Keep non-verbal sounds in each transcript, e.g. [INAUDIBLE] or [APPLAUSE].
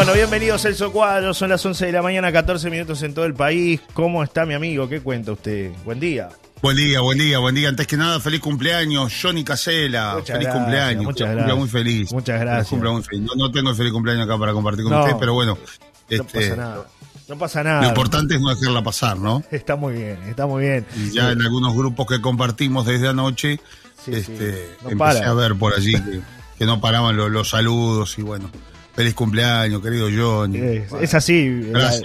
Bueno, bienvenidos Celso Cuadro, son las 11 de la mañana, 14 minutos en todo el país. ¿Cómo está mi amigo? ¿Qué cuenta usted? Buen día. Buen día, buen día, buen día. Antes que nada, feliz cumpleaños, Johnny Casela. Muchas feliz gracias, cumpleaños. muchas gracias. cumpla muy feliz. Muchas gracias. cumpla muy feliz. No, no tengo el feliz cumpleaños acá para compartir con No. ustedes, pero bueno. No este, pasa nada. No pasa Lo nada. importante es no dejarla pasar, ¿no? [LAUGHS] Está muy bien, está muy bien. Y ya en algunos grupos que compartimos desde anoche, Sí, este, sí. No empecé para. a ver por allí que, que no paraban los, los saludos y bueno, feliz cumpleaños, querido Johnny. Es, Bueno, es así. Gracias.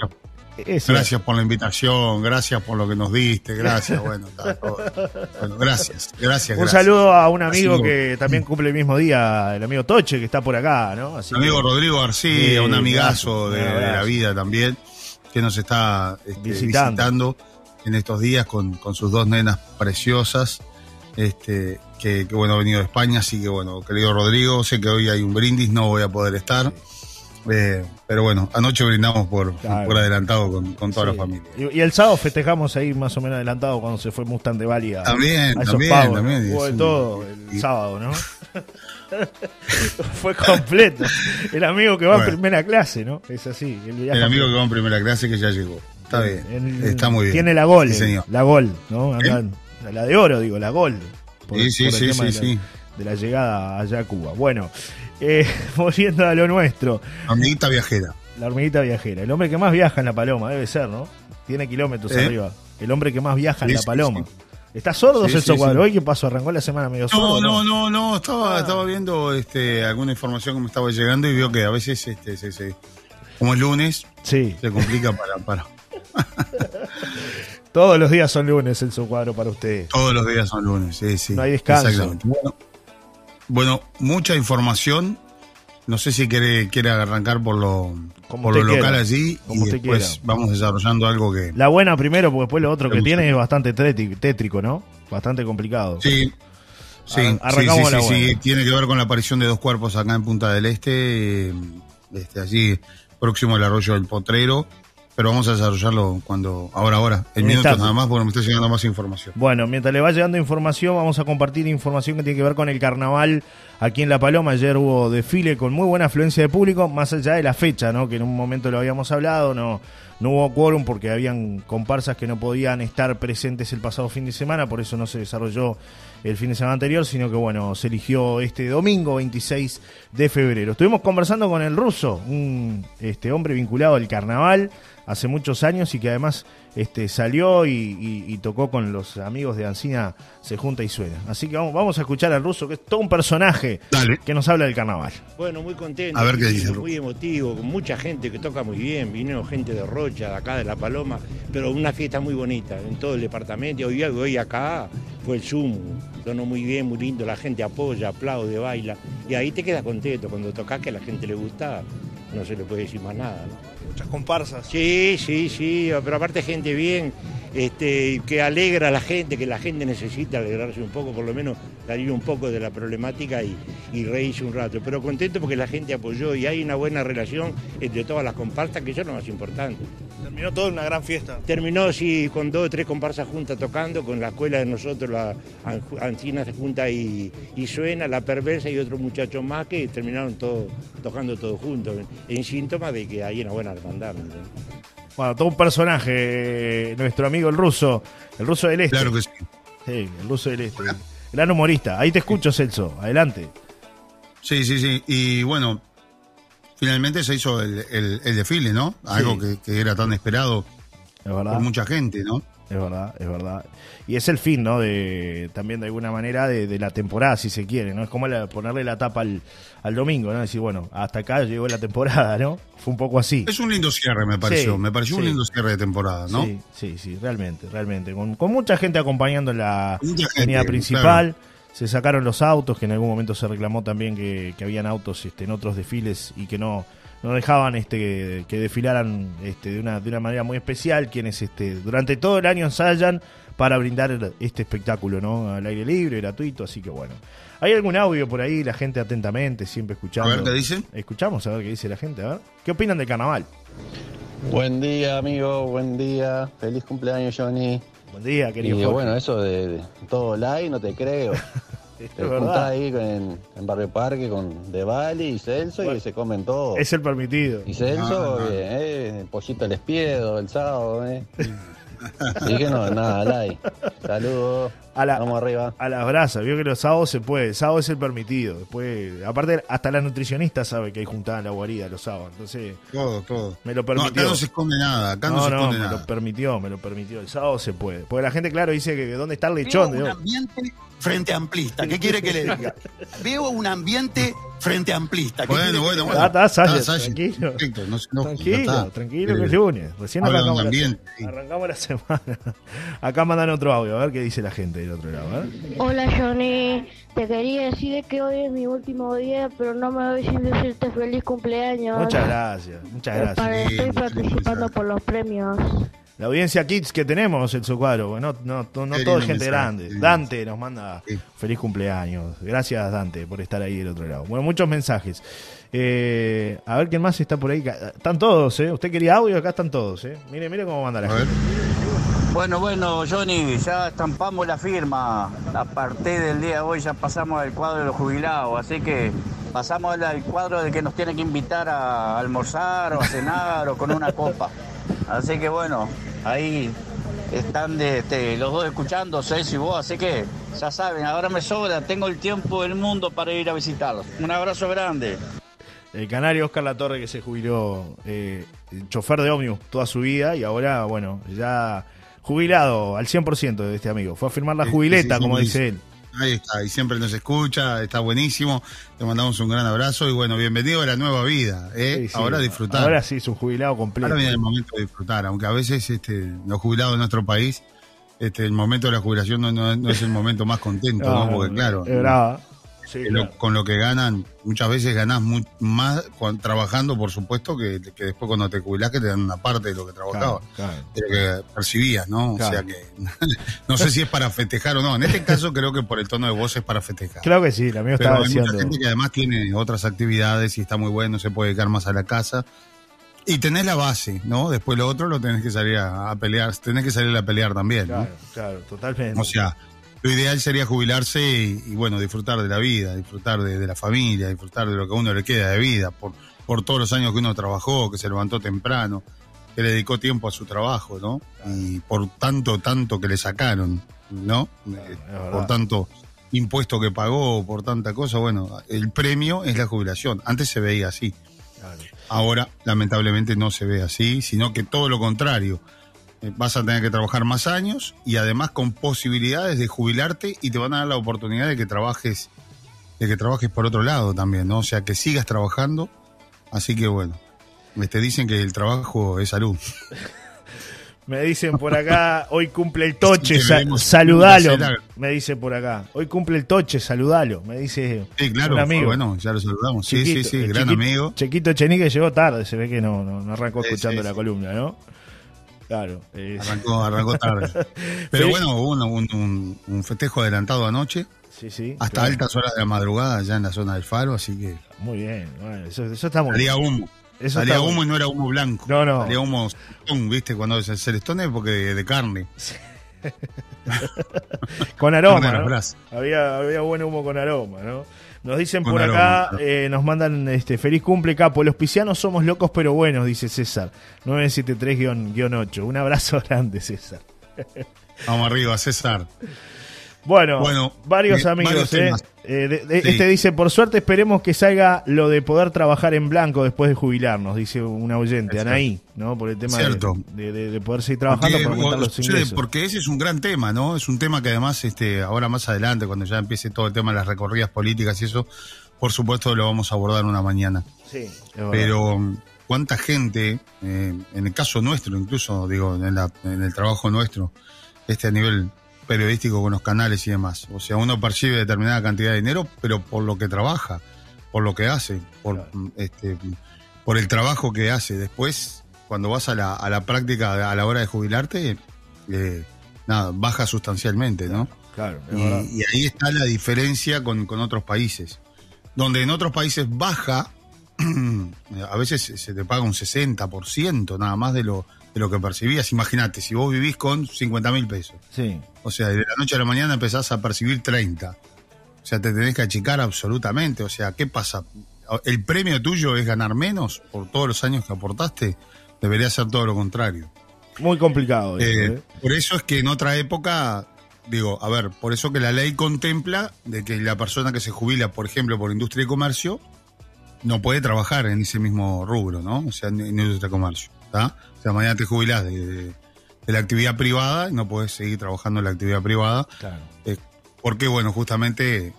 Es- Gracias por la invitación, gracias por lo que nos diste, gracias, [LAUGHS] bueno, está todo. bueno, gracias, gracias. Un gracias. saludo a un amigo Así que también cumple el mismo día, el amigo Toche, que está por acá, ¿no? Así Amigo que- Rodrigo García, Sí, un amigazo gracias, de, la vida también, que nos está este, Visitando. visitando. en estos días con, con sus dos nenas preciosas, este, que, que, bueno, ha venido de España, así que bueno, querido Rodrigo, sé que hoy hay un brindis, no voy a poder estar, eh, pero bueno, anoche brindamos por, Claro. por adelantado con, con toda Sí. la familia. Y, y el sábado festejamos ahí más o menos adelantado cuando se fue Mustang de Bali a, También, a esos también, pavos, ¿no? también, Hubo de todo el sábado, ¿no? [LAUGHS] fue completo. El amigo que va en primera clase, ¿no? Es así. El, amigo que va en primera clase que ya llegó. Está bien, el- está muy bien. Tiene la gol, Sí, eh, señor. la gol, ¿no? Andan- la de oro, digo, la gol. Por- Sí, sí, por el sí, tema de la- de la llegada allá a Cuba. Bueno, eh, [LAUGHS] volviendo a lo nuestro, Amiguita viajera. la hormiguita viajera. El hombre que más viaja en la paloma, debe ser, ¿no? Tiene kilómetros ¿Eh? arriba. El hombre que más viaja en la paloma. ¿Está sordo Sí, Celso Cuadro? sí. ¿Hoy qué pasó? ¿Arrancó la semana medio sordo? No, no, no, no, estaba, estaba viendo este, alguna información que me estaba llegando y vio que a veces, este, se, se- como es lunes, Sí, se complica para, para. [LAUGHS] todos los días son lunes Celso Cuadro para usted. Todos los días son lunes, sí, sí. No hay descanso. Exactamente. Bueno, bueno, mucha información. No sé si quiere, quiere arrancar por lo, por lo local quiera. allí Como y después quiera. vamos desarrollando algo que. La buena primero, porque después lo otro que tiene es bastante tétrico, ¿no? Bastante complicado. Sí. Sí, sí, arrancamos sí, la sí, buena. sí, tiene que ver con la aparición de dos cuerpos acá en Punta del Este, este, allí próximo al arroyo del Potrero, pero vamos a desarrollarlo cuando, ahora, ahora, en minutos nada más, porque me está llegando más información. Bueno, mientras le va llegando información, vamos a compartir información que tiene que ver con el carnaval aquí en La Paloma. Ayer hubo desfile con muy buena afluencia de público, más allá de la fecha, ¿no? Que en un momento lo habíamos hablado, no, no hubo quórum porque habían comparsas que no podían estar presentes el pasado fin de semana, por eso no se desarrolló el fin de semana anterior, sino que bueno, se eligió este domingo 26 de febrero. Estuvimos conversando con el ruso, un este hombre vinculado al carnaval hace muchos años y que además este, salió y, y- y tocó con los amigos de Ancina Se Junta y Suena. Así que vamos, vamos a escuchar al ruso, que es todo un personaje Dale. que nos habla del carnaval. Bueno, muy contento. A ver qué muy- dice, Muy emotivo, con mucha gente que toca muy bien. Vinieron gente de Rocha, de acá de La Paloma, pero una fiesta muy bonita en todo el departamento. Hoy, hoy acá fue el Zoom, sonó muy bien, muy lindo. La gente apoya, aplaude, baila. Y ahí te quedas contento cuando tocas que a la gente le gusta. No se le puede decir más nada. ¿no? Muchas comparsas. Sí, sí, sí, pero aparte gente bien, este, que alegra a la gente, que la gente necesita alegrarse un poco, por lo menos salir un poco de la problemática y, y reírse un rato. Pero contento porque la gente apoyó y hay una buena relación entre todas las comparsas, que eso es lo más importante. Terminó todo en una gran fiesta. Terminó sí, con dos o tres comparsas juntas tocando, con la escuela de nosotros, la An- Ancina se junta y, y suena, la perversa y otros muchachos más que terminaron todo, tocando todos juntos, en, en síntoma de que hay una buena hermandad. Bueno, todo un personaje, nuestro amigo el ruso, el ruso del este. Claro que sí. Sí, el ruso del este. Gran humorista. Ahí te escucho, Celso. Adelante. Sí, sí, sí. Y bueno, finalmente se hizo el, el- el desfile, ¿no? Algo que, que era tan esperado por mucha gente, ¿no? Es verdad, es verdad. Y es el fin, ¿no? De, también de alguna manera de, de la temporada, si se quiere, ¿no? Es como la- ponerle la tapa al, al domingo, ¿no? Decir, bueno, hasta acá llegó la temporada, ¿no? Fue un poco así. Es un lindo cierre, me pareció. Sí, me pareció un lindo cierre de temporada, ¿no? Sí, sí, sí, realmente, realmente. Con, con mucha gente acompañando en la avenida principal. Se sacaron los autos, que en algún momento se reclamó también que, que habían autos este, en otros desfiles y que no, no dejaban este, que desfilaran este, de, una, de una manera muy especial, quienes este, durante todo el año ensayan para brindar este espectáculo, ¿no? Al aire libre, gratuito, así que bueno. ¿Hay algún audio por ahí? La gente atentamente, siempre escuchando. A ver qué dicen. Escuchamos a ver qué dice la gente, a ver. ¿Qué opinan del carnaval? Buen día, amigo, buen día. Feliz cumpleaños, Johnny. Buen día, Y querido. Jorge. bueno, eso de, de todo like, no te creo. [LAUGHS] Te es juntás verdad. ahí en, en Barrio Parque con De Bali y Celso Bueno. y se comen todo. Es el permitido. Y Celso, No, no. bien, eh, el pollito al espiedo el sábado, ¿eh? [LAUGHS] Así que no, nada, like. Saludos. A la- Vamos arriba. A las brasas, vio que los sábados se puede, el sábado es el permitido. Después, aparte, hasta la nutricionista sabe que hay juntada en la guarida los sábados. Entonces, Todo, todo. me lo No, permitió. acá no se esconde nada, acá no, no, se no, esconde me nada. lo permitió, me lo permitió. El sábado se puede. Porque la gente, claro, dice que dónde está el lechón. Veo un ambiente frente amplista. ¿Qué quiere que le diga? Veo un ambiente frente amplista. ¿Qué quiere Bueno, bueno, bueno. Ah, está, Salles, Está, Salles, tranquilo. perfecto, no Tranquilo, está. tranquilo que es lunes. Recién arrancamos, la, arrancamos la [LAUGHS] semana. Acá mandan otro audio, a ver qué dice la gente del otro lado. ver. Hola Johnny, te quería decir que hoy es mi último día, pero no me voy sin decirte feliz cumpleaños. Muchas gracias, muchas gracias. Para- Sí, estoy participando por los premios. La audiencia kids que tenemos, el Cuadro, no, no, no, no todo es gente mensaje, grande. sí. Dante nos manda Sí. feliz cumpleaños. Gracias, Dante, por estar ahí del otro lado. Bueno, muchos mensajes. Eh, a ver quién más está por ahí. Están todos, ¿eh? Usted quería audio, acá están todos, ¿eh? Mire, mire cómo manda la A ver. Bueno, bueno, Johnny, ya estampamos la firma. A partir del día de hoy ya pasamos al cuadro de los jubilados, así que pasamos al- cuadro de que nos tiene que invitar a almorzar o a cenar o con una copa. Así que bueno, ahí están este, los dos escuchando, Celso y vos, así que ya saben, ahora me sobra, tengo el tiempo del mundo para ir a visitarlos. Un abrazo grande. El canario Oscar Latorre que se jubiló eh, chofer de ómnibus toda su vida y ahora, bueno, ya jubilado al 100% de este amigo. Fue a firmar la jubileta, sí, sí, como dice él. Ahí está, y siempre nos escucha, está buenísimo. Te mandamos un gran abrazo y bueno, bienvenido a la nueva vida. ¿eh? Sí. Ahora disfrutar. Ahora sí, es un jubilado completo. Ahora viene el momento de disfrutar, aunque a veces este, los jubilados de nuestro país, este, el momento de la jubilación no, no- no es el momento más contento, ¿no? Porque claro, Es brava. Sí, lo- claro. con lo que ganan, muchas veces ganás mu- más trabajando, por supuesto, que, que después cuando te jubilás que te dan una parte de lo que trabajabas. Claro, claro. de lo que percibías, ¿no? O sea que [LAUGHS] no sé si es para festejar o no. En este caso creo que por el tono de voz es para festejar. Claro que sí, amigo Pero estaba hay mucha gente que además tiene otras actividades y está muy bueno, se puede dedicar más a la casa. Y tenés la base, ¿no? Después lo otro lo tenés que salir a, a pelear, tenés que salir a pelear también, ¿no? Claro, totalmente. O sea, lo ideal sería jubilarse y, y, bueno, disfrutar de la vida, disfrutar de, de la familia, disfrutar de lo que a uno le queda de vida, por, por todos los años que uno trabajó, que se levantó temprano, que le dedicó tiempo a su trabajo, ¿no? Y por tanto, tanto que le sacaron, ¿no? Eh, por tanto impuesto que pagó, por tanta cosa, bueno, el premio es la jubilación. Antes se veía así. Claro. Ahora, lamentablemente, no se ve así, sino que todo lo contrario. Eh, Vas a tener que trabajar más años y además con posibilidades de jubilarte y te van a dar la oportunidad de que trabajes, de que trabajes por otro lado también, ¿no? O sea, que sigas trabajando. Así que bueno, te dicen que el trabajo es salud. [LAUGHS] Me dicen por acá, hoy cumple el toche, saludalo. Me dice por acá, hoy cumple el toche, saludalo. Me dice Sí, claro, un amigo. bueno, ya lo saludamos. Sí, Chiquito, sí, sí, el gran chiquito- amigo. Chequito Chenique llegó tarde, se ve que no, no, no arrancó Sí, escuchando sí, la sí. columna, ¿no? Claro. eh, Arrancó, arrancó tarde. [LAUGHS] Pero Sí. bueno, hubo un, un- un- un festejo adelantado anoche, sí, sí. hasta claro. altas horas de la madrugada, ya en la zona del faro, así que Muy bien, bueno, eso, eso está muy bien. humo. Eso salía humo y no era humo blanco. No, no. Salía humo celestón, ¿viste? Cuando es el celestón es porque de, de carne. [LAUGHS] Con aroma. Había, había buen humo con aroma, ¿no? Nos dicen por acá, eh, nos mandan este feliz cumple capo. Los piscianos somos locos pero buenos, dice César. 973-8. Un abrazo [LAUGHS] grande, César. Vamos arriba, César. Bueno, Bueno, varios eh, amigos, varios ¿eh? Eh, de- de- Sí. Este dice, por suerte esperemos que salga lo de poder trabajar en blanco después de jubilarnos, dice una oyente, Anaí, ¿no? Por el tema de, poder seguir trabajando Porque, o- los ingresos. porque ese es un gran tema, ¿no? Es un tema que además, este, ahora más adelante, cuando ya empiece todo el tema de las recorridas políticas y eso, por supuesto lo vamos a abordar una mañana. Sí. Pero cuánta gente, en el caso nuestro, incluso digo, en, la- en el trabajo nuestro, este a nivel periodístico con los canales y demás. O sea, uno percibe determinada cantidad de dinero, pero por lo que trabaja, por lo que hace, por Claro. mm, este por el trabajo que hace. Después, cuando vas a la, a la práctica a la hora de jubilarte, eh, nada, baja sustancialmente, ¿no? Claro, Y, y ahí está la diferencia con, con otros países. Donde en otros países baja, [CLEARS THROAT] a veces se te paga un 60% nada más de lo, de lo que percibías. Imagínate, si vos vivís con 50 mil pesos, Sí, o sea, de la noche a la mañana empezás a percibir 30. O sea, te tenés que achicar absolutamente. O sea, ¿qué pasa? ¿El premio tuyo es ganar menos por todos los años que aportaste? Debería ser todo lo contrario. Muy complicado. eso, Eh, ¿eh? Por eso es que en otra época, digo, a ver, por eso que la ley contempla de que la persona que se jubila, por ejemplo, por industria y comercio, no puede trabajar en ese mismo rubro, ¿no? O sea, en, en industria comercio, ¿está? O sea, mañana te jubilás de, de- de la actividad privada y no puedes seguir trabajando en la actividad privada. Claro. Eh, porque, bueno, justamente eh,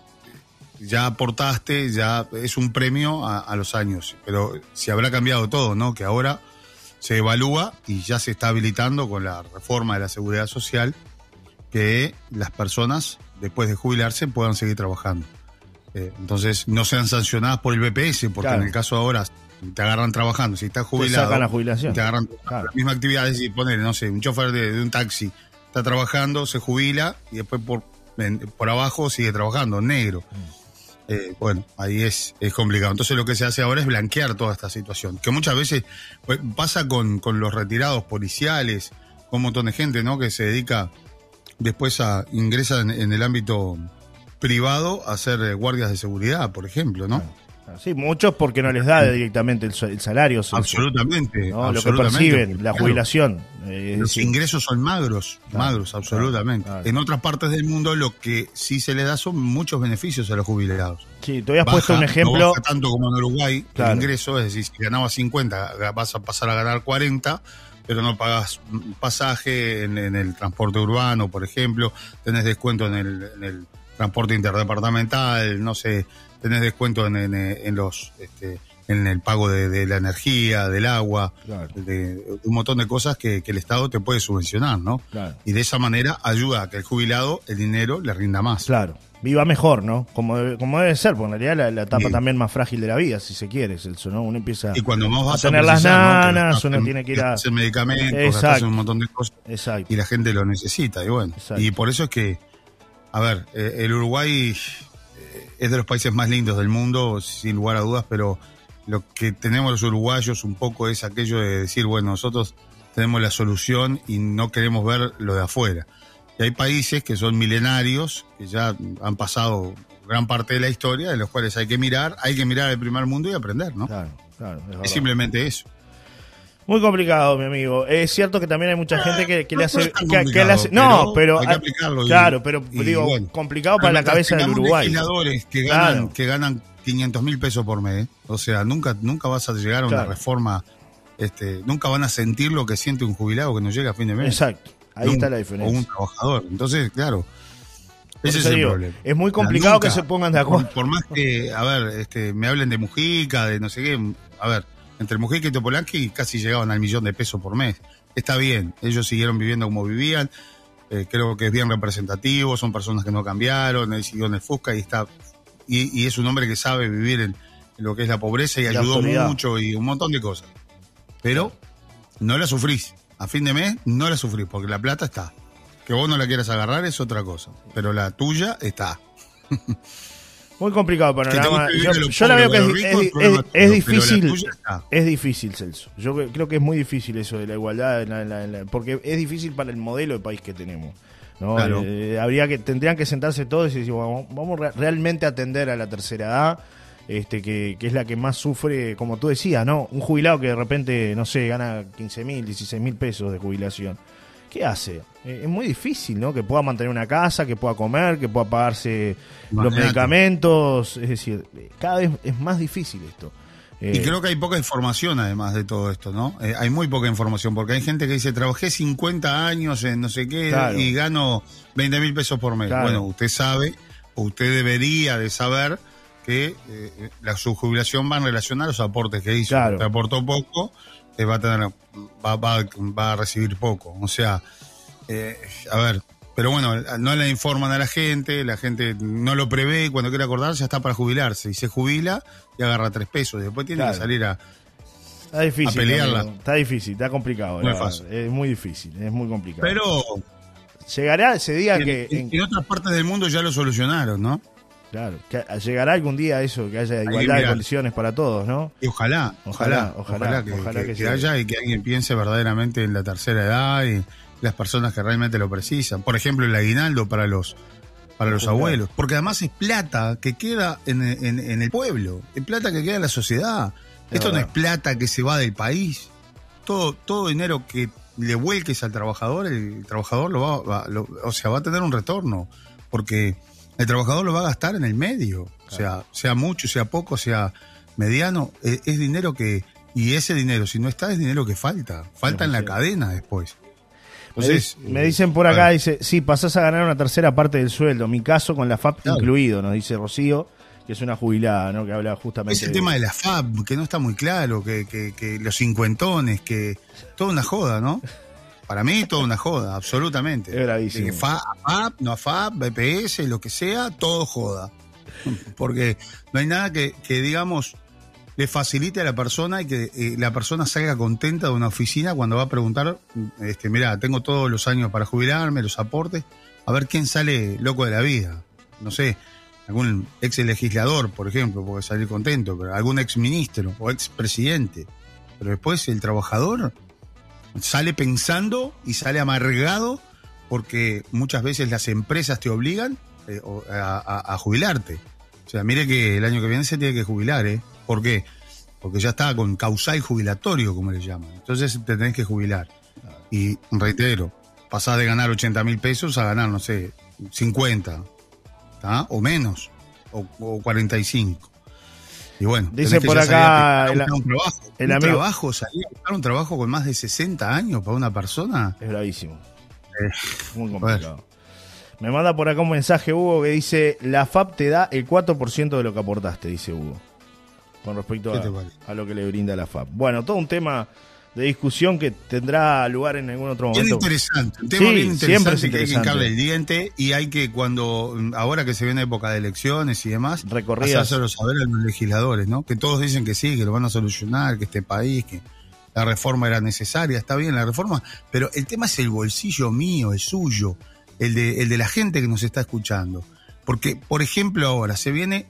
ya aportaste, ya es un premio a, a los años. Pero si habrá cambiado todo, ¿no? Que ahora se evalúa y ya se está habilitando con la reforma de la seguridad social que las personas, después de jubilarse, puedan seguir trabajando. Eh, entonces, no sean sancionadas por el BPS, porque Claro. en el caso ahora te agarran trabajando, si estás Te jubilado, sacan la jubilación. te agarran Claro. la misma actividad, es decir, poner, no sé, un chofer de, de un taxi está trabajando, se jubila y después por, en- por abajo sigue trabajando, negro. Eh, bueno, ahí es, es complicado. Entonces lo que se hace ahora es blanquear toda esta situación, que muchas veces pues, pasa con, con los retirados policiales, con un montón de gente, ¿no? Que se dedica después a ingresa en, en el ámbito privado a ser eh, guardias de seguridad, por ejemplo, ¿no? Sí, muchos porque no les da directamente el, el salario. Absolutamente. ¿no? Lo que perciben, la Claro. jubilación. eh, Los decir, ingresos son magros, Claro, magros, absolutamente. claro. En otras partes del mundo lo que sí se le da son muchos beneficios a los jubilados. sí, te habías Baja, puesto un no ejemplo. baja tanto como en Uruguay el ingreso, es decir, si ganabas 50 ga- vas a pasar a ganar 40, pero no pagas pasaje en, en el transporte urbano, por ejemplo, tenés descuento en el, en el transporte interdepartamental, no sé, tenés descuento en, en- en los este, en el pago de, de la energía, del agua, Claro. de, de un montón de cosas que, que el Estado te puede subvencionar, ¿no? Claro. Y de esa manera ayuda a que el jubilado el dinero le rinda más. Claro. Viva mejor, ¿no? Como debe, como debe ser, porque en realidad la, la etapa Sí. también más frágil de la vida, si se quiere, Celso, ¿no? Uno empieza Y cuando más vas a tener las nanas, uno en- tiene que ir a... en medicamentos, en un montón de cosas Exacto. y la gente lo necesita. Y bueno, Exacto. y por eso es que, a ver, eh, el Uruguay eh, es de los países más lindos del mundo, sin lugar a dudas, pero lo que tenemos los uruguayos un poco es aquello de decir, bueno, nosotros tenemos la solución y no queremos ver lo de afuera. Y hay países que son milenarios, que ya han pasado gran parte de la historia, de los cuales hay que mirar, hay que mirar al primer mundo y aprender, ¿no? Claro, claro. Es simplemente eso. Muy complicado, mi amigo. Es cierto que también hay mucha gente que, que le hace. que- que le complicado, hace- no, pero pero. hay que claro, pero y digo, bueno. complicado para la cabeza del Uruguay. legisladores que ganan, Claro. que ganan 500 mil pesos por mes. O sea, nunca, nunca vas a llegar a una Claro. reforma. Este, nunca van a sentir lo que siente un jubilado que no llega a fin de mes. Exacto. Ahí Un- está la O diferencia. un trabajador. Entonces, claro. Ese es el digo, problema. es muy O sea, complicado nunca, que se pongan de acuerdo. Por, por más que, a ver, este, me hablen de Mujica, de no sé qué. A ver, entre Mujica y Topolanqui casi llegaban al millón de pesos por mes. Está bien, ellos siguieron viviendo como vivían. eh, creo que es bien representativo, son personas que no cambiaron, él siguió en el Fusca y está y, y es un hombre que sabe vivir en, en lo que es la pobreza y La ayudó autoridad. mucho y un montón de cosas. Pero no la sufrís. A fin de mes no la sufrís porque la plata está. Que vos no la quieras agarrar es otra cosa, pero la tuya está. [LAUGHS] Muy complicado el panorama. Yo, la veo que es, es- problema es- difícil. Es difícil, Celso. Yo cre- creo que es muy difícil eso de la igualdad, en la- en la- en la- porque es difícil para el modelo de país que tenemos. ¿no? Claro. Eh, habría que tendrían que sentarse todos y decir, vamos re- realmente a atender a la tercera edad, este que, que es la que más sufre, como tú decías, ¿no? Un jubilado que de repente, no sé, gana 15 mil, 16 mil pesos de jubilación. ¿Qué hace? Eh, es muy difícil, ¿no? Que pueda mantener una casa, que pueda comer, que pueda pagarse los medicamentos. Es decir, eh, cada vez es más difícil esto. Y Eh, creo que hay poca información además de todo esto, ¿no? Eh, hay muy poca información porque hay gente que dice, trabajé 50 años en no sé qué Claro. y gano 20 mil pesos por mes. Claro. Bueno, usted sabe, o usted debería de saber que eh, la su jubilación va en relación a los aportes que hizo. Claro. Usted aportó poco, eh, va, a tener, va, va- va a recibir poco. O sea, eh, a ver, pero bueno, no le informan a la gente, la gente no lo prevé y cuando quiere acordarse ya está para jubilarse y se jubila y agarra tres pesos. Después tiene Claro. que salir a... Está difícil. a pelearla. amigo. Está difícil, está complicado. No es fácil. Es muy difícil, es muy complicado. Pero llegará ese día en, que, en otras partes del mundo ya lo solucionaron, ¿no? Claro, que llegará algún día eso, que haya igualdad de condiciones para todos, ¿no? Y ojalá, Ojalá, ojalá, ojalá, que, ojalá que- que que llegue. haya y que alguien piense verdaderamente en la tercera edad y las personas que realmente lo precisan. Por ejemplo, el aguinaldo para los para los Claro. abuelos. Porque además es plata que queda en, en- en el pueblo, es plata que queda en la sociedad. Es Esto no es plata que se va del país. Todo, todo dinero que le vuelques al trabajador, el trabajador lo va, va- lo- o sea, va a tener un retorno. Porque el trabajador lo va a gastar en el medio. O sea, sea mucho, sea poco, sea mediano, es, es dinero que. Y ese dinero, si no está, es dinero que falta. Falta en la cadena después. Me, Entonces, di- me eh, dicen por a acá, dice, sí, pasás a ganar una tercera parte del sueldo. Mi caso con la FAP Claro. incluido, nos dice Rocío, que es una jubilada, ¿no? Que habla justamente Es el de- tema de la FAB, que no está muy claro, que, que, que los cincuentones, que toda una joda, ¿no? Para mí toda una joda, absolutamente. [LAUGHS] Es. De que FAB, FAB, no FAB, BPS, lo que sea, todo joda. [LAUGHS] Porque no hay nada que, que digamos, le facilite a la persona y que eh, la persona salga contenta de una oficina cuando va a preguntar, este, mira, tengo todos los años para jubilarme, los aportes, a ver quién sale loco de la vida. No sé, algún ex legislador, por ejemplo, puede salir contento, pero algún ex ministro o ex presidente. Pero después el trabajador sale pensando y sale amargado porque muchas veces las empresas te obligan eh, a, jubilarte. O sea, mire que el año que viene se tiene que jubilar, ¿eh? ¿Por qué? Porque ya está con causal jubilatorio, como le llaman. Entonces te tenés que jubilar. Y reitero, pasás de ganar 80 mil pesos a ganar, no sé, 50, ¿tá? o menos, o, o 45. Y bueno, Dice por acá el- un trabajo. el un amigo- trabajo, salir a buscar un trabajo con más de 60 años para una persona. Es bravísimo. Eh, Muy complicado. Me manda por acá un mensaje, Hugo, que dice, la FAP te da el 4% de lo que aportaste, dice Hugo. Con respecto ¿Qué a, a lo que le brinda la FAP. Bueno, todo un tema de discusión que tendrá lugar en algún otro Bien momento. interesante, un tema Sí, bien siempre es interesante que hay que interesante. hincarle el diente y hay que cuando, ahora que se viene época de elecciones y demás, hacérselo saber a los legisladores, ¿no? Que todos dicen que sí, que lo van a solucionar, que este país, que la reforma era necesaria, está bien la reforma, pero el tema es el bolsillo mío, el suyo, el de, el de la gente que nos está escuchando. Porque, por ejemplo, ahora se viene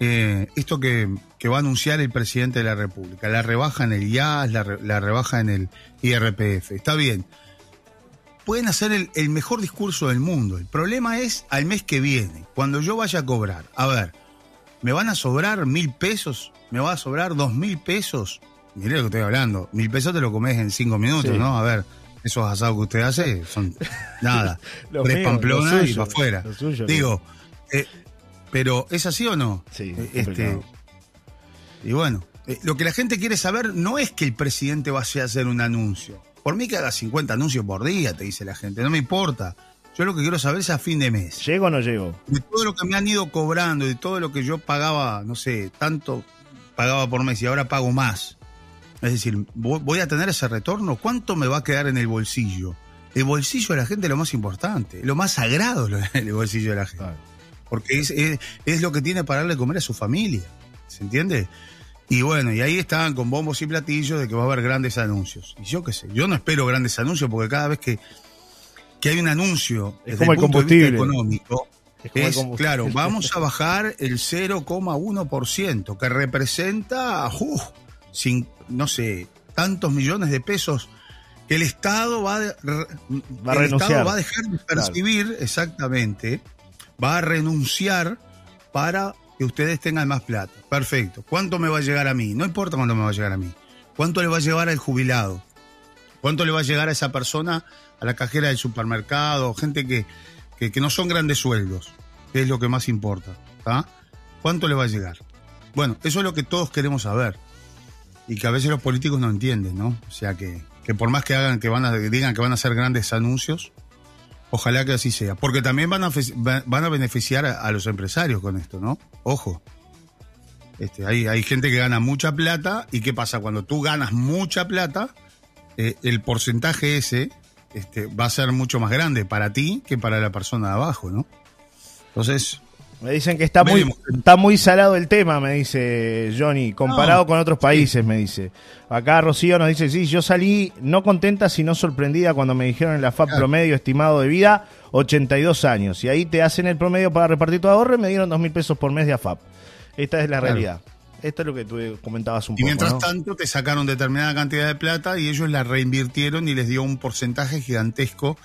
eh, esto que, que va a anunciar el presidente de la República, la rebaja en el IAS, la, re- la rebaja en el IRPF. Está bien. Pueden hacer el, el mejor discurso del mundo. El problema es al mes que viene, cuando yo vaya a cobrar. A ver, ¿me van a sobrar mil pesos? ¿Me va a sobrar dos mil pesos? Mire lo que estoy hablando. Mil pesos te lo comes en cinco minutos, Sí. ¿no? A ver, esos asados que usted hace son [LAUGHS] nada. [LAUGHS] Tres pamplonas lo y para afuera. Digo, eh, pero ¿es así o no? Sí, Eh, complicado. Y bueno, eh, lo que la gente quiere saber no es que el presidente vaya a hacer un anuncio. Por mí que haga 50 anuncios por día, te dice la gente, no me importa. Yo lo que quiero saber es a fin de mes. ¿Llego o no llego? De todo lo que me han ido cobrando, de todo lo que yo pagaba, no sé, tanto pagaba por mes y ahora pago más. Es decir, ¿vo- ¿voy a tener ese retorno? ¿Cuánto me va a quedar en el bolsillo? El bolsillo de la gente es lo más importante, lo más sagrado [LAUGHS] el bolsillo de la gente porque es, es, es lo que tiene para darle de comer a su familia. ¿Se entiende? Y bueno, y ahí estaban con bombos y platillos de que va a haber grandes anuncios. Y yo qué sé, yo no espero grandes anuncios porque cada vez que, que hay un anuncio Es desde como el punto de vista combustible. económico, Es como el es, combustible. claro, vamos a [LAUGHS] bajar el 0,1%, que representa, sin, no sé, tantos millones de pesos que el Estado va, de- Va a el renunciar. Estado va a dejar de percibir, exactamente, va a renunciar para que ustedes tengan más plata. Perfecto. ¿Cuánto me va a llegar a mí? No importa cuánto me va a llegar a mí. ¿Cuánto le va a llevar al jubilado? ¿Cuánto le va a llegar a esa persona, a la cajera del supermercado, gente que, que, que no son grandes sueldos, que es lo que más importa? ¿tá? ¿Cuánto le va a llegar? Bueno, eso es lo que todos queremos saber. Y que a veces los políticos no entienden, ¿no? O sea que, que por más que hagan, que van a, que digan que van a hacer grandes anuncios, ojalá que así sea. Porque también van a, van a beneficiar a, a los empresarios con esto, ¿no? Ojo. Este, hay, hay gente que gana mucha plata y ¿qué pasa? Cuando tú ganas mucha plata, eh, el porcentaje ese este, va a ser mucho más grande para ti que para la persona de abajo, ¿no? Entonces, Me dicen que está muy, está muy salado el tema, me dice Johnny, comparado No, con otros países, me dice. Acá Rocío nos dice, sí, yo salí no contenta, sino sorprendida cuando me dijeron en la FAP Claro. promedio estimado de vida, 82 años. Y ahí te hacen el promedio para repartir tu ahorro y me dieron dos mil pesos por mes de AFAP. Esta es la Claro. realidad. Esto es lo que tú comentabas un y poco. mientras ¿no? tanto te sacaron determinada cantidad de plata y ellos la reinvirtieron y les dio un porcentaje gigantesco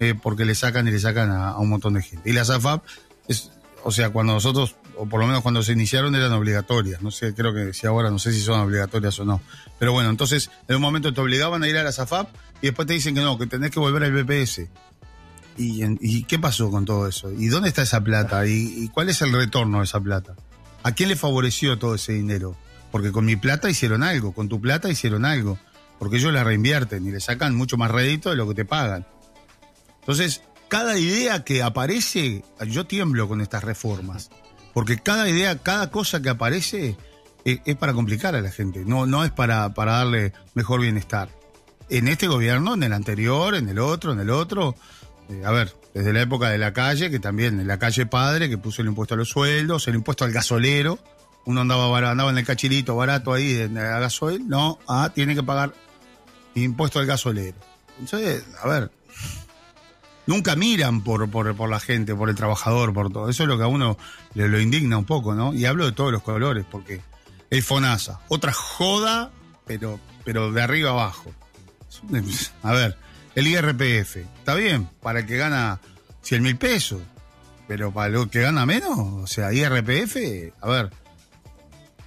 eh, porque le sacan y le sacan a, a un montón de gente. Y las AFAP, es, o sea, cuando nosotros, o por lo menos cuando se iniciaron, eran obligatorias. No sé, creo que si ahora no sé si son obligatorias o no. Pero bueno, entonces en un momento te obligaban a ir a las AFAP y después te dicen que no, que tenés que volver al BPS. ¿Y, en- y qué pasó con todo eso? ¿Y dónde está esa plata? ¿Y, y cuál es el retorno de esa plata? ¿A quién le favoreció todo ese dinero? Porque con mi plata hicieron algo, con tu plata hicieron algo. Porque ellos la reinvierten y le sacan mucho más rédito de lo que te pagan. Entonces, cada idea que aparece, yo tiemblo con estas reformas. Porque cada idea, cada cosa que aparece eh, es, para complicar a la gente, no, no es para, para darle mejor bienestar. En este gobierno, en el anterior, en el otro, en el otro, eh, a ver, desde la época de la calle, que también en la calle padre, que puso el impuesto a los sueldos, el impuesto al gasolero, uno andaba, andaba en el cachirito barato ahí en la gasoil, no, ah, tiene que pagar impuesto al gasolero. Entonces, a ver, nunca miran por, por, por la gente, por el trabajador, por todo. Eso es lo que a uno le lo indigna un poco, ¿no? Y hablo de todos los colores, porque el FONASA, otra joda, pero, pero de arriba abajo. [LAUGHS] A ver, el IRPF, está bien, para el que gana 100 mil pesos, pero para el que gana menos, o sea, IRPF, a ver,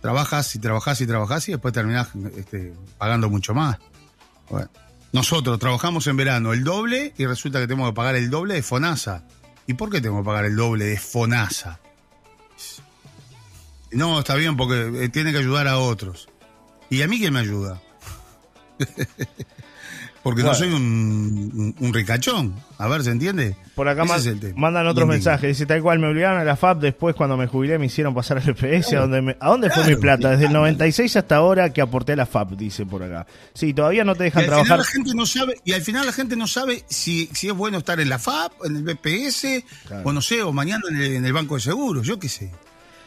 trabajas y trabajas y trabajas y después terminás este, pagando mucho más. Bueno, nosotros trabajamos en verano el doble y resulta que tenemos que pagar el doble de FONASA. ¿Y por qué tengo que pagar el doble de FONASA? No, está bien porque eh, tiene que ayudar a otros. ¿Y a mí quién me ayuda? [LAUGHS] porque no soy un, un- un ricachón. A ver, ¿se entiende? Por acá man- mandan otros mensajes. Dice, tal cual, me obligaron a la FAP, después cuando me jubilé me hicieron pasar al EPS. ¿A dónde, me- ¿a dónde fue mi Claro. plata? Desde el 96 hasta ahora que aporté a la FAP, dice por acá. Sí, todavía no te Y dejan final trabajar. la gente no sabe, y al final la gente no sabe si, si es bueno estar en la FAP, en el BPS, Claro. o no sé, o mañana en el, en el Banco de Seguros, yo qué sé.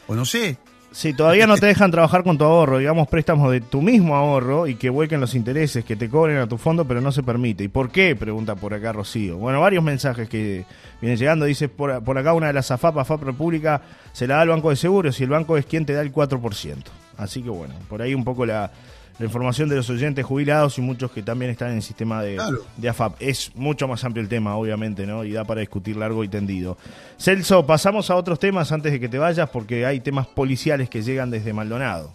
O no sé. Sí, todavía no te dejan trabajar con tu ahorro, digamos préstamos de tu mismo ahorro y que vuelquen los intereses, que te cobren a tu fondo, pero no se permite. ¿Y por qué? Pregunta por acá Rocío. Bueno, varios mensajes que vienen llegando. Dice por, por acá una de las AFAP, AFAP República, se la da al Banco de Seguros y el banco es quien te da el 4%. Así que bueno, por ahí un poco la, la información de los oyentes jubilados y muchos que también están en el sistema de, Claro. de AFAP. Es mucho más amplio el tema, obviamente, ¿no? Y da para discutir largo y tendido. Celso, pasamos a otros temas antes de que te vayas, porque hay temas policiales que llegan desde Maldonado.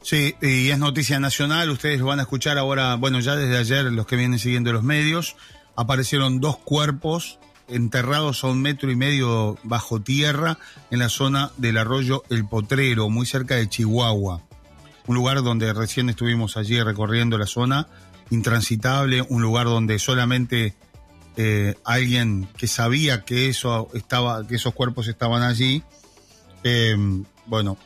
Sí, y es noticia nacional, ustedes lo van a escuchar ahora, bueno, ya desde ayer los que vienen siguiendo los medios, aparecieron dos cuerpos enterrados a un metro y medio bajo tierra en la zona del arroyo El Potrero, muy cerca de Chihuahua. Un lugar donde recién estuvimos allí recorriendo la zona, intransitable, un lugar donde solamente eh, alguien que sabía que eso estaba, que esos cuerpos estaban allí, eh, bueno,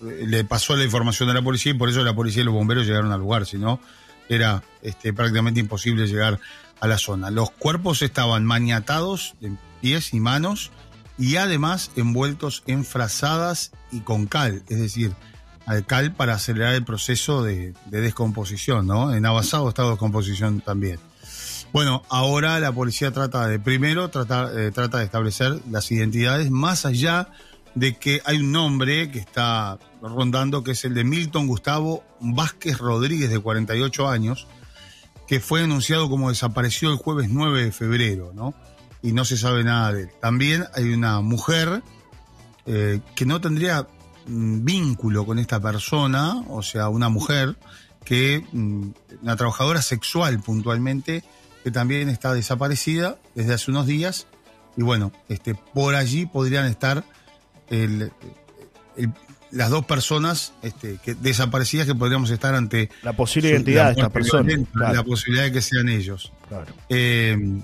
le pasó la información a la policía y por eso la policía y los bomberos llegaron al lugar, si no era este, prácticamente imposible llegar a la zona. Los cuerpos estaban maniatados de pies y manos y además envueltos en frazadas y con cal, es decir, al cal para acelerar el proceso de, de descomposición, ¿no? En avanzado estado de descomposición también. Bueno, ahora la policía trata de, primero, trata, eh, trata de establecer las identidades más allá de que hay un nombre que está rondando, que es el de Milton Gustavo Vázquez Rodríguez, de 48 años, que fue anunciado como desapareció el jueves 9 de febrero, ¿no? Y no se sabe nada de él. También hay una mujer eh, que no tendría mm, vínculo con esta persona, o sea, una mujer que, mm, una trabajadora sexual puntualmente, que también está desaparecida desde hace unos días, y bueno, este, por allí podrían estar el- el- las dos personas este, que, desaparecidas que podríamos estar ante La posible su- identidad la de esta persona. Claro, la posibilidad de que sean ellos. claro. Eh,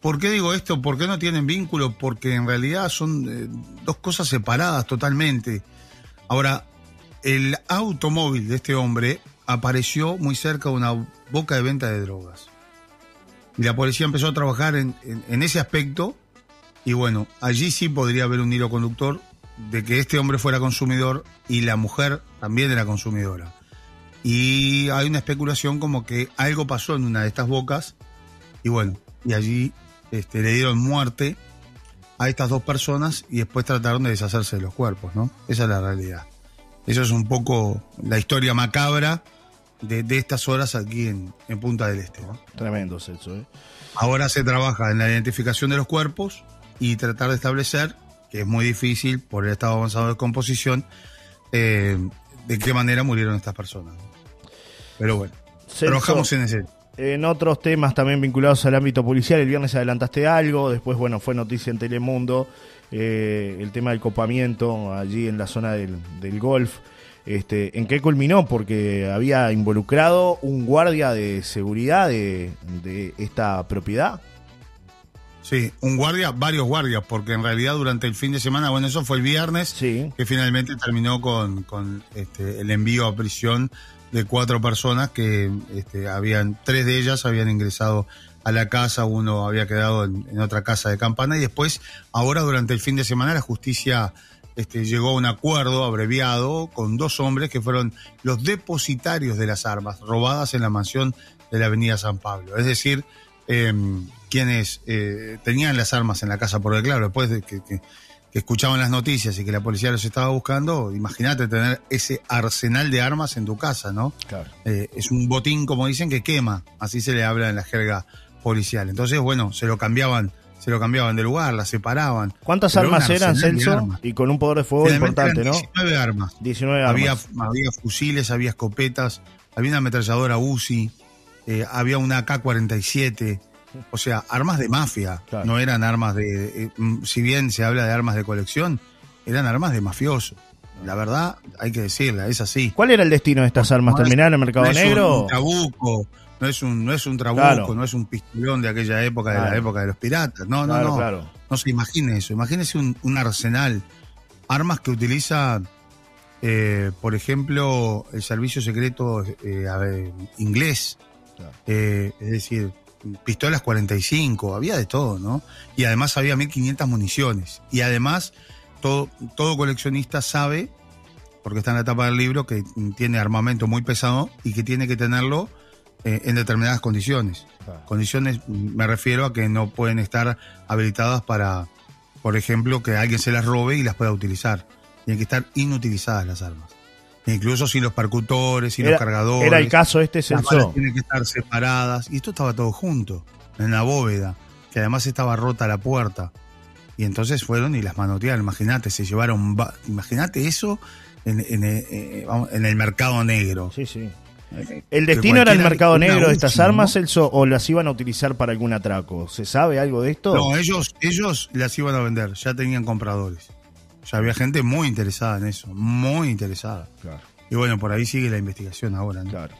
¿Por qué digo esto? ¿Por qué no tienen vínculo? Porque en realidad son eh, dos cosas separadas totalmente. Ahora, el automóvil de este hombre apareció muy cerca de una boca de venta de drogas. Y la policía empezó a trabajar en, en- en ese aspecto. Y bueno, allí sí podría haber un hilo conductor de que este hombre fuera consumidor y la mujer también era consumidora. Y hay una especulación como que algo pasó en una de estas bocas y bueno, y allí este, le dieron muerte a estas dos personas y después trataron de deshacerse de los cuerpos, ¿no? Esa es la realidad. Eso es un poco la historia macabra de, de estas horas aquí en, en Punta del Este. ¿no? Tremendo, Celso. ¿eh? Ahora se trabaja en la identificación de los cuerpos y tratar de establecer, que es muy difícil por el estado avanzado de composición, eh, de qué manera murieron estas personas. Pero bueno, Celso, trabajamos en ese. En otros temas también vinculados al ámbito policial, el viernes adelantaste algo, después, bueno, fue noticia en Telemundo, eh, el tema del copamiento allí en la zona del, del golf. Este, ¿En qué culminó? Porque había involucrado un guardia de seguridad de, de esta propiedad. Sí, un guardia, varios guardias, porque en realidad durante el fin de semana, bueno, eso fue el viernes, Sí. que finalmente terminó con, con, este, el envío a prisión de cuatro personas que este, habían, tres de ellas habían ingresado a la casa, uno había quedado en, en otra casa de campana y después, ahora durante el fin de semana, la justicia este, llegó a un acuerdo abreviado con dos hombres que fueron los depositarios de las armas robadas en la mansión de la Avenida San Pablo. Es decir, eh, quienes eh, tenían las armas en la casa, porque claro, después de que, que- que escuchaban las noticias y que la policía los estaba buscando, imagínate tener ese arsenal de armas en tu casa, ¿no? Claro. Eh, es un botín, como dicen, que quema, así se le habla en la jerga policial. Entonces, bueno, se lo cambiaban, se lo cambiaban de lugar, la separaban. ¿Cuántas armas eran, Celso? armas. Y con un poder de fuego importante, eran ¿no? 19 armas. 19 armas. Había, había fusiles, había escopetas, había una ametralladora UCI, eh, había una AK-47, o sea, armas de mafia, Claro. no eran armas de, eh, mm, si bien se habla de armas de colección, eran armas de mafioso. La verdad, hay que decirla, es así. ¿Cuál era el destino de estas armas? ¿Terminar en el mercado no es negro? un trabuco, no es un, no es un trabuco, Claro. no es un pistolón de aquella época, de la época de los piratas. No, no, no. No se imagine eso. Imagínese un, un arsenal. Armas que utiliza, eh, por ejemplo, el servicio secreto eh, ver, inglés. Claro. Eh, es decir, pistolas 45, había de todo, ¿no? Y además había 1500 municiones. Y además, todo, todo coleccionista sabe, porque está en la tapa del libro, que tiene armamento muy pesado y que tiene que tenerlo eh, en determinadas condiciones. Claro. Condiciones, me refiero a que no pueden estar habilitadas para, por ejemplo, que alguien se las robe y las pueda utilizar. Tienen que estar inutilizadas las armas. Incluso sin los percutores, sin Era, los cargadores. era el caso este, Las balas Celso. tienen que estar separadas. Y esto estaba todo junto, en la bóveda, que además estaba rota la puerta. Y entonces fueron y las manotearon. Imagínate, se llevaron. Imagínate eso en, en, eh, eh, en el mercado negro. Sí, sí. Eh, ¿El destino era el mercado negro de estas armas, Celso, o las iban a utilizar para algún atraco? ¿Se sabe algo de esto? No, ellos, ellos las iban a vender, ya tenían compradores. Ya había gente muy interesada en eso, muy interesada. Claro, Y bueno, por ahí sigue la investigación ahora. ¿no? claro.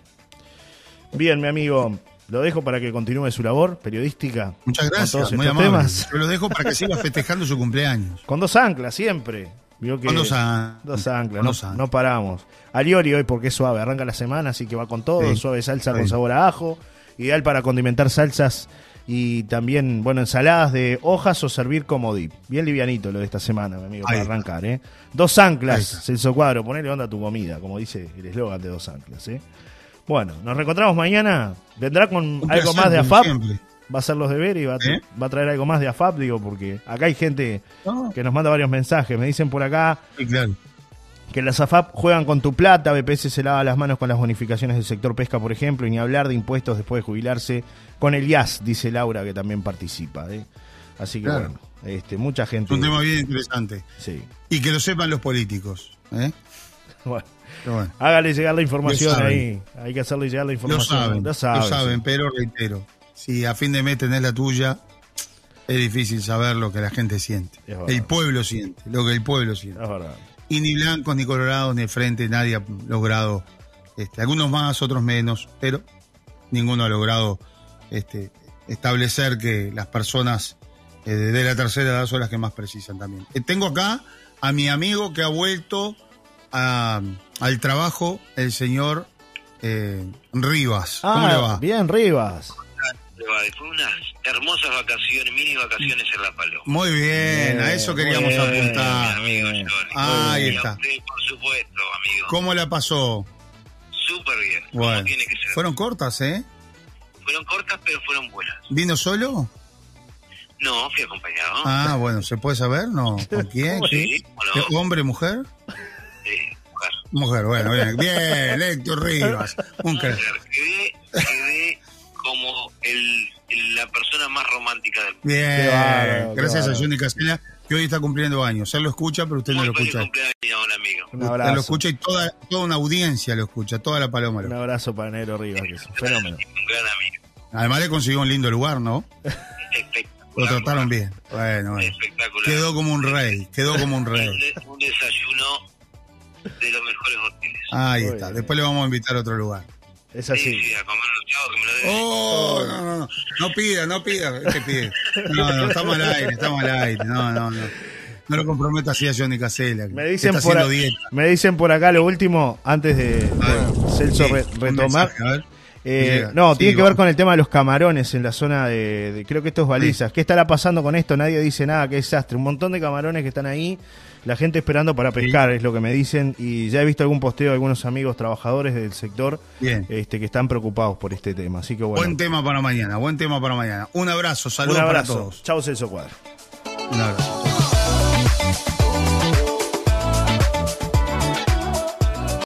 Bien, mi amigo, lo dejo para que continúe su labor periodística. Muchas gracias, muy amable. temas. Yo lo dejo para que siga festejando su cumpleaños. Con dos anclas, siempre. Vio que Con dos an- dos anclas, con no, dos anclas. no paramos. Hoy porque es suave, arranca la semana, así que va con todo, Sí, suave salsa sí. con sabor a ajo, ideal para condimentar salsas y también, bueno, ensaladas de hojas o servir como dip. Bien livianito lo de esta semana, mi amigo, para arrancar, ¿eh? Dos anclas. Celso Cuadro, ponele onda a tu comida, como dice el eslogan de dos anclas, ¿eh? Bueno, nos reencontramos mañana. Vendrá con Un algo placer, más de AFAP. siempre. Va a hacer los deberes y va a, ¿Eh? va a traer algo más de AFAP, digo, porque acá hay gente No, que nos manda varios mensajes. Me dicen por acá sí, claro. Que las AFAP juegan con tu plata, BPS se lava las manos con las bonificaciones del sector pesca, por ejemplo, y ni hablar de impuestos después de jubilarse con el IAS, dice Laura, que también participa. ¿eh? Así que Claro. bueno, este, mucha Es gente. un tema bien interesante. Sí. Y que lo sepan los políticos. ¿eh? [LAUGHS] Bueno, hágale llegar la información Lo saben. ahí. Hay que hacerle llegar la lo información. saben, Lo lo saben, saben, sí. pero reitero, si a fin de mes tenés la tuya, es difícil saber lo que la gente siente. Es. El pueblo siente, lo que el pueblo siente. Es verdad. Y ni blancos, ni colorados, ni el frente, nadie ha logrado, este, algunos más, otros menos, pero ninguno ha logrado este, establecer que las personas eh, de la tercera edad son las que más precisan también. Eh, tengo acá a mi amigo que ha vuelto a- al trabajo, el señor eh, Rivas. ¿Cómo Ah, le va? bien, Rivas. Le va, Después unas hermosas vacaciones, mini vacaciones en La Paloma. Muy bien, a eso queríamos bien. apuntar. amigo bien. Johnny. Ah, ahí está. usted, por supuesto, amigo. ¿Cómo la pasó? Súper bien. Bueno, tiene que ser. fueron cortas, ¿eh? Fueron cortas, pero fueron buenas. ¿Vino solo? No, fui acompañado. Ah, bueno, ¿se puede saber? ¿No? ¿Con quién? Sí, ¿Hombre, mujer? sí, mujer. Mujer, bueno, bien. Bien, Héctor Rivas. Un crack. Quedé, quedé como el- la persona más romántica del mundo. Bien. Qué bárbaro, qué Gracias a. Johnny Casella, que hoy está cumpliendo años. Él lo escucha, pero usted no Muy lo feliz escucha. cumpleaños un amigo. Un Usted abrazo. lo escucha y toda, toda una audiencia lo escucha, toda la paloma lo Un abrazo para Negro Rivas, que es un [LAUGHS] fenómeno. Un gran amigo. Además le consiguió un lindo lugar, ¿no? Espectacular. Lo trataron bien. Bueno, bueno. Espectacular. Quedó como un rey, quedó como un rey. Un, de- un desayuno de los mejores hoteles. Ahí Muy está. bien. Después le vamos a invitar a otro lugar. Es Sí, así. sí, a comer un chavo que me lo debe. Oh, no, no, no. No pida, no pida. ¿Qué pide? No, no, estamos al aire, estamos al aire. No, no, no. No lo comprometa así a Johnny Casella. Me dicen, está por, haciendo a- dieta. me dicen por acá lo último, antes de bueno, Celso Sí, re- retomar. mensaje, a ver. Eh, Llega. no, Sí, tiene que ver con el tema de los camarones en la zona de, de- creo que esto es balizas. ¿Qué estará pasando con esto? Nadie dice nada, qué desastre. Un montón de camarones que están ahí, la gente esperando para pescar, es lo que me dicen. Y ya he visto algún posteo de algunos amigos trabajadores del sector Bien. este, que están preocupados por este tema. Así que bueno, Buen tema para mañana, buen tema para mañana. Un abrazo, un saludos para todos. Chao Celso Cuadro. Un abrazo.